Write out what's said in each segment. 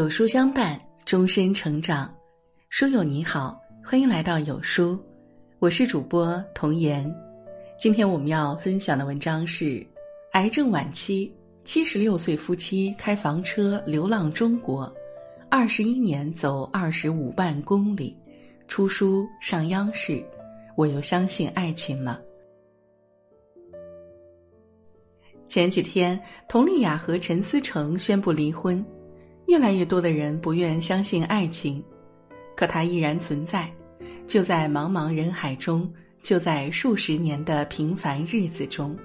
有书相伴，终身成长。书友你好，欢迎来到有书，我是主播童言。今天我们要分享的文章是：癌症晚期，七十六岁夫妻开房车流浪中国，二十一年走二十五万公里，出书上央视。我又相信爱情了。前几天，佟丽娅和陈思诚宣布离婚。越来越多的人不愿相信爱情，可它依然存在，就在茫茫人海中，就在数十年的平凡日子中。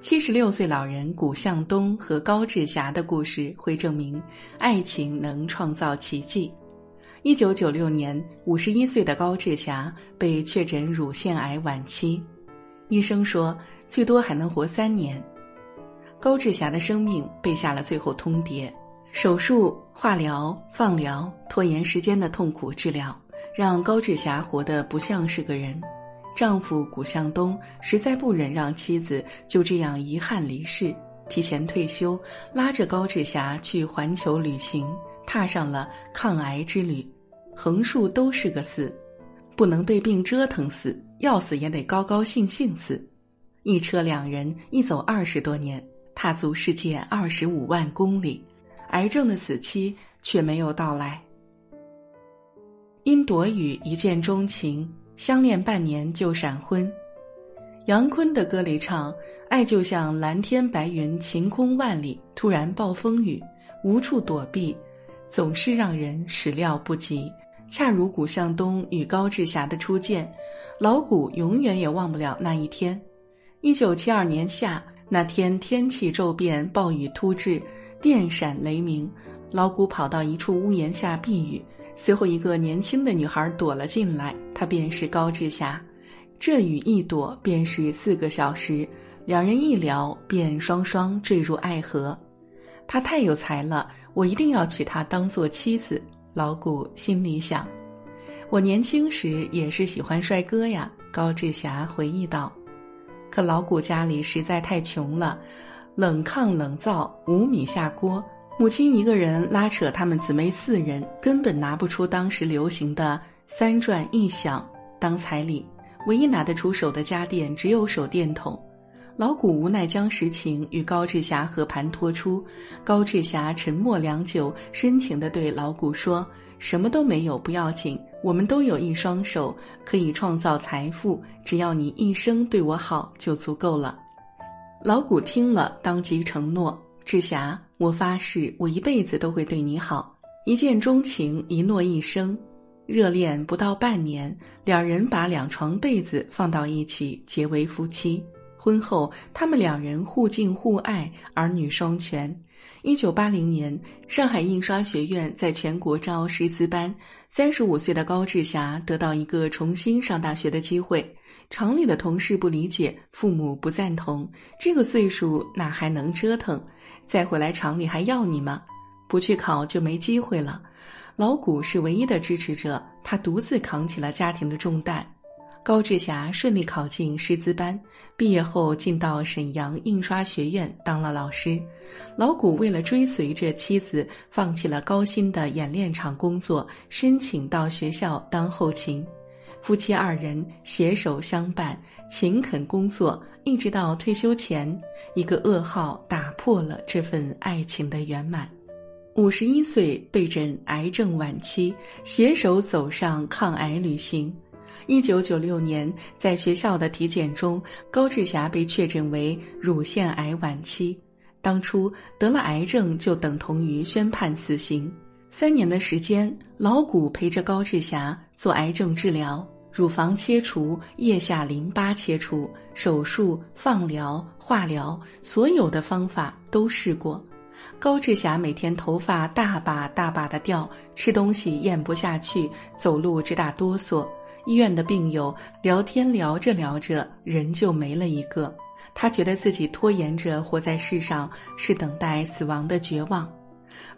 七十六岁老人古向东和高志霞的故事会证明，爱情能创造奇迹。一九九六年，五十一岁的高志霞被确诊乳腺癌晚期，医生说最多还能活三年。高志霞的生命被下了最后通牒。手术、化疗、放疗，拖延时间的痛苦治疗，让高志霞活得不像是个人。丈夫古向东实在不忍让妻子就这样遗憾离世，提前退休，拉着高志霞去环球旅行，踏上了抗癌之旅。横竖都是个死，不能被病折腾死，要死也得高高兴兴死。一车两人，一走二十多年，踏足世界二十五万公里。癌症的死期却没有到来。因躲雨一见钟情，相恋半年就闪婚。杨坤的歌里唱：“爱就像蓝天白云，晴空万里，突然暴风雨，无处躲避，总是让人始料不及。”恰如古向东与高志霞的初见，老古永远也忘不了那一天。一九七二年夏，那天天气骤变，暴雨突至。电闪雷鸣，老谷跑到一处屋檐下避雨。随后，一个年轻的女孩躲了进来，她便是高志霞。这雨一躲便是四个小时，两人一聊便双双坠入爱河。她太有才了，我一定要娶她当做妻子。老谷心里想。我年轻时也是喜欢帅哥呀。高志霞回忆道。可老谷家里实在太穷了。冷炕冷灶无米下锅，母亲一个人拉扯他们姊妹四人，根本拿不出当时流行的三转一响当彩礼。唯一拿得出手的家电只有手电筒。老谷无奈将实情与高志霞和盘托出，高志霞沉默良久，深情地对老谷说：“什么都没有不要紧，我们都有一双手，可以创造财富，只要你一生对我好就足够了。”老谷听了，当即承诺：“志霞，我发誓，我一辈子都会对你好，一见钟情，一诺一生。”热恋不到半年，两人把两床被子放到一起，结为夫妻。婚后，他们两人互敬互爱，儿女双全。一九八零年，上海印刷学院在全国招师资班，三十五岁的高志霞得到一个重新上大学的机会。厂里的同事不理解，父母不赞同。这个岁数哪还能折腾？再回来厂里还要你吗？不去考就没机会了。老谷是唯一的支持者，他独自扛起了家庭的重担。高志霞顺利考进师资班，毕业后进到沈阳印刷学院当了老师。老谷为了追随着妻子，放弃了高薪的演练场工作，申请到学校当后勤。夫妻二人携手相伴，勤恳工作，一直到退休前，一个噩耗打破了这份爱情的圆满。五十一岁被诊癌症晚期，携手走上抗癌旅行。一九九六年，在学校的体检中，高志霞被确诊为乳腺癌晚期。当初得了癌症，就等同于宣判死刑。三年的时间，老谷陪着高志霞做癌症治疗，乳房切除、腋下淋巴切除、手术、放疗、化疗，所有的方法都试过。高志霞每天头发大把大把的掉，吃东西咽不下去，走路直打哆嗦。医院的病友聊天聊着聊着，人就没了一个。他觉得自己拖延着活在世上，是等待死亡的绝望。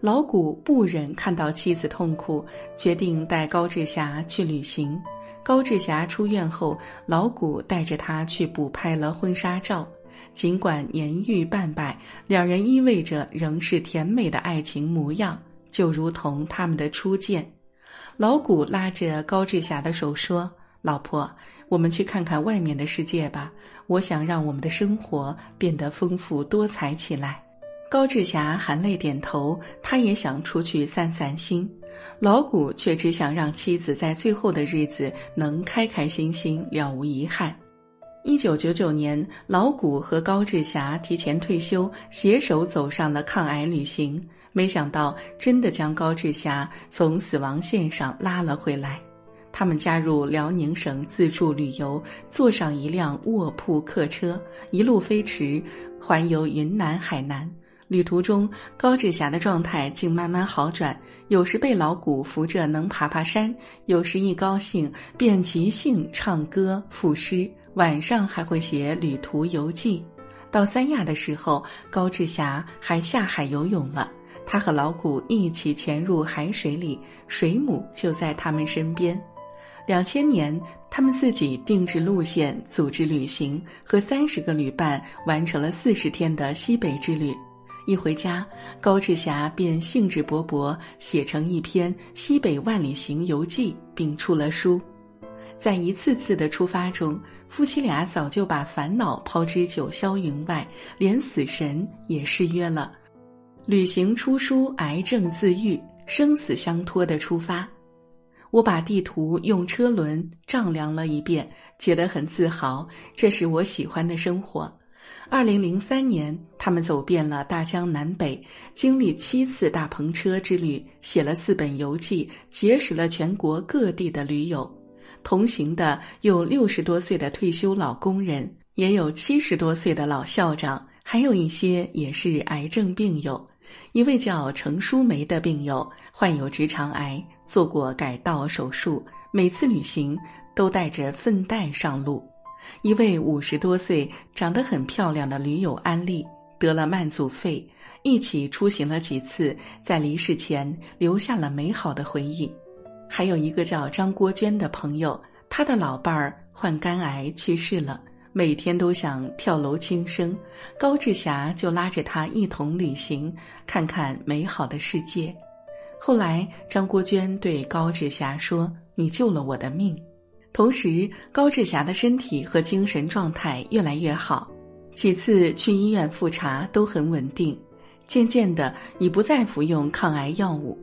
老谷不忍看到妻子痛苦，决定带高志霞去旅行。高志霞出院后，老谷带着她去补拍了婚纱照。尽管年逾半百，两人依偎着仍是甜美的爱情模样。就如同他们的初见。老谷拉着高志霞的手说：“老婆，我们去看看外面的世界吧。我想让我们的生活变得丰富多彩起来。”高志霞含泪点头，他也想出去散散心。老谷却只想让妻子在最后的日子能开开心心，了无遗憾。一九九九年，老谷和高志霞提前退休，携手走上了抗癌旅行。没想到，真的将高志霞从死亡线上拉了回来。他们加入辽宁省自助旅游，坐上一辆卧铺客车，一路飞驰，环游云南、海南。旅途中，高志霞的状态竟慢慢好转，有时被老谷扶着能爬爬山，有时一高兴便即兴唱歌赋诗，晚上还会写旅途游记。到三亚的时候，高志霞还下海游泳了。他和老谷一起潜入海水里，水母就在他们身边。两千年，他们自己定制路线，组织旅行，和三十个旅伴完成了四十天的西北之旅。一回家，高志霞便兴致勃勃写成一篇《西北万里行游记》，并出了书。在一次次的出发中，夫妻俩早就把烦恼抛之九霄云外，连死神也誓约了：旅行出书，癌症自愈，生死相托的出发。我把地图用车轮丈量了一遍，觉得很自豪。这是我喜欢的生活。二零零三年，他们走遍了大江南北，经历七次大篷车之旅，写了四本游记，结识了全国各地的驴友。同行的有六十多岁的退休老工人，也有七十多岁的老校长，还有一些也是癌症病友。一位叫程淑梅的病友患有直肠癌，做过改道手术，每次旅行都带着粪袋上路。一位五十多岁、长得很漂亮的驴友安利得了慢阻肺，一起出行了几次，在离世前留下了美好的回忆。还有一个叫张国娟的朋友，他的老伴儿患肝癌去世了，每天都想跳楼轻生，高志霞就拉着他一同旅行，看看美好的世界。后来，张国娟对高志霞说：“你救了我的命。”同时，高志霞的身体和精神状态越来越好，几次去医院复查都很稳定，渐渐的已不再服用抗癌药物。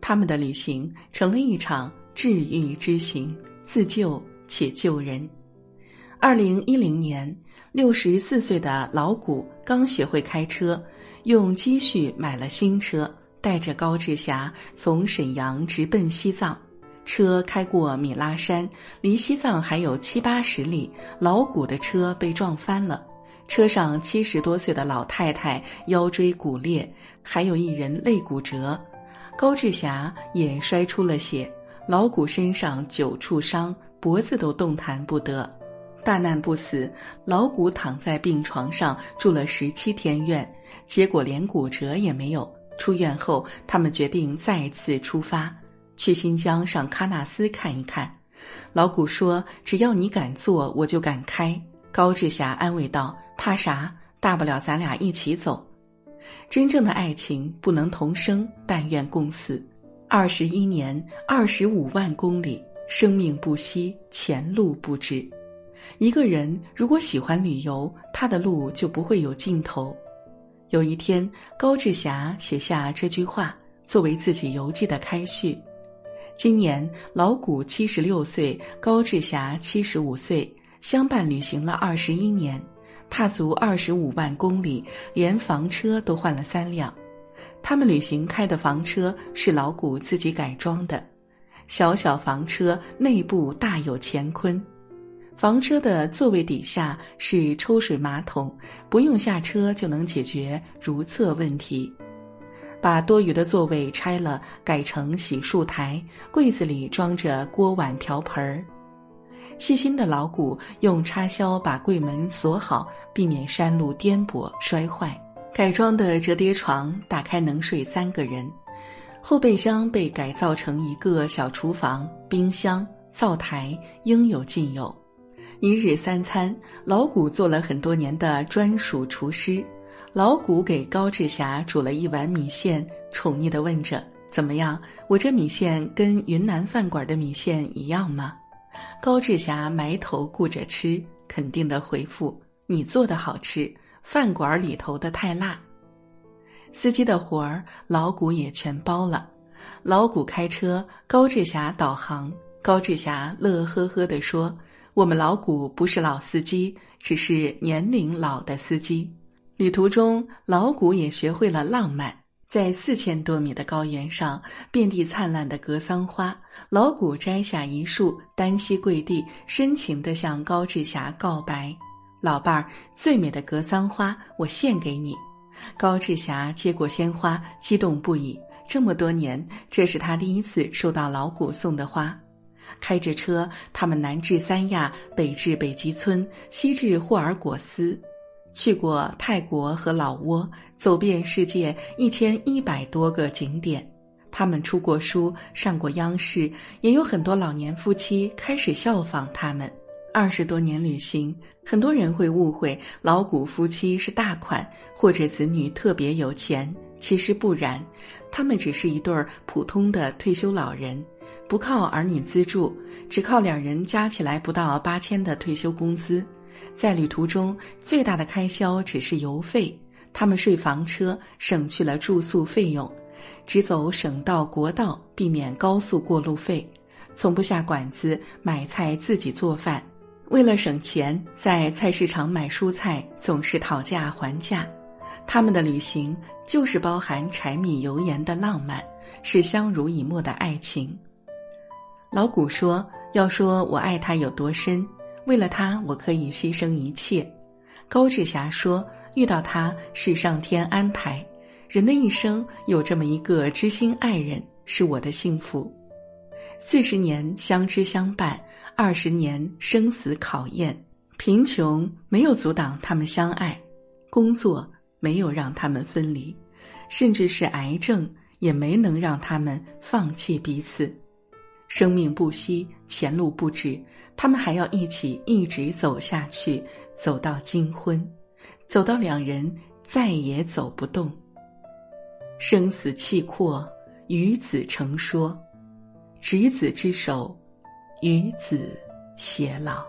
他们的旅行成了一场治愈之行，自救且救人。二零一零年，六十四岁的老谷刚学会开车，用积蓄买了新车，带着高志霞从沈阳直奔西藏。车开过米拉山，离西藏还有七八十里。老谷的车被撞翻了，车上七十多岁的老太太腰椎骨裂，还有一人肋骨折。高志霞也摔出了血，老谷身上九处伤，脖子都动弹不得。大难不死，老谷躺在病床上住了十七天院，结果连骨折也没有。出院后，他们决定再次出发。去新疆上喀纳斯看一看，老谷说：“只要你敢做，我就敢开。”高志霞安慰道：“怕啥？大不了咱俩一起走。真正的爱情不能同生，但愿共死。二十一年，二十五万公里，生命不息，前路不知。一个人如果喜欢旅游，他的路就不会有尽头。有一天，高志霞写下这句话，作为自己游记的开序。今年老谷七十六岁，高志霞七十五岁，相伴旅行了二十一年，踏足二十五万公里，连房车都换了三辆。他们旅行开的房车是老谷自己改装的，小小房车内部大有乾坤，房车的座位底下是抽水马桶，不用下车就能解决如厕问题。把多余的座位拆了，改成洗漱台，柜子里装着锅碗瓢盆儿。细心的老谷用插销把柜门锁好，避免山路颠簸摔坏。改装的折叠床打开能睡三个人，后备箱被改造成一个小厨房，冰箱、灶台应有尽有。一日三餐，老谷做了很多年的专属厨师。老谷给高志霞煮了一碗米线，宠溺地问着：“怎么样？我这米线跟云南饭馆的米线一样吗？高志霞埋头顾着吃，肯定的回复：“你做的好吃，饭馆里头的太辣。”司机的活儿老谷也全包了，老谷开车，高志霞导航。高志霞乐呵呵地说：“我们老谷不是老司机，只是年龄老的司机。”旅途中，老谷也学会了浪漫。在四千多米的高原上，遍地灿烂的格桑花，老谷摘下一束，单膝跪地，深情地向高志霞告白：“老伴儿，最美的格桑花，我献给你。”高志霞接过鲜花，激动不已。这么多年，这是他第一次收到老谷送的花。开着车，他们南至三亚，北至北极村，西至霍尔果斯。去过泰国和老挝，走遍世界一千一百多个景点。他们出过书，上过央视，也有很多老年夫妻开始效仿他们。二十多年旅行，很多人会误会老古夫妻是大款或者子女特别有钱，其实不然，他们只是一对普通的退休老人，不靠儿女资助，只靠两人加起来不到八千的退休工资。在旅途中，最大的开销只是油费。他们睡房车，省去了住宿费用，只走省道、国道，避免高速过路费。从不下馆子买菜，自己做饭。为了省钱，在菜市场买蔬菜总是讨价还价。他们的旅行就是包含柴米油盐的浪漫，是相濡以沫的爱情。老谷说：“要说我爱他有多深。”为了他，我可以牺牲一切。高志霞说：“遇到他是上天安排，人的一生有这么一个知心爱人，是我的幸福。四十年相知相伴，二十年生死考验，贫穷没有阻挡他们相爱，工作没有让他们分离，甚至是癌症也没能让他们放弃彼此。”生命不息，前路不止，他们还要一起一直走下去，走到金婚，走到两人再也走不动。生死契阔，与子成说，执子之手，与子偕老。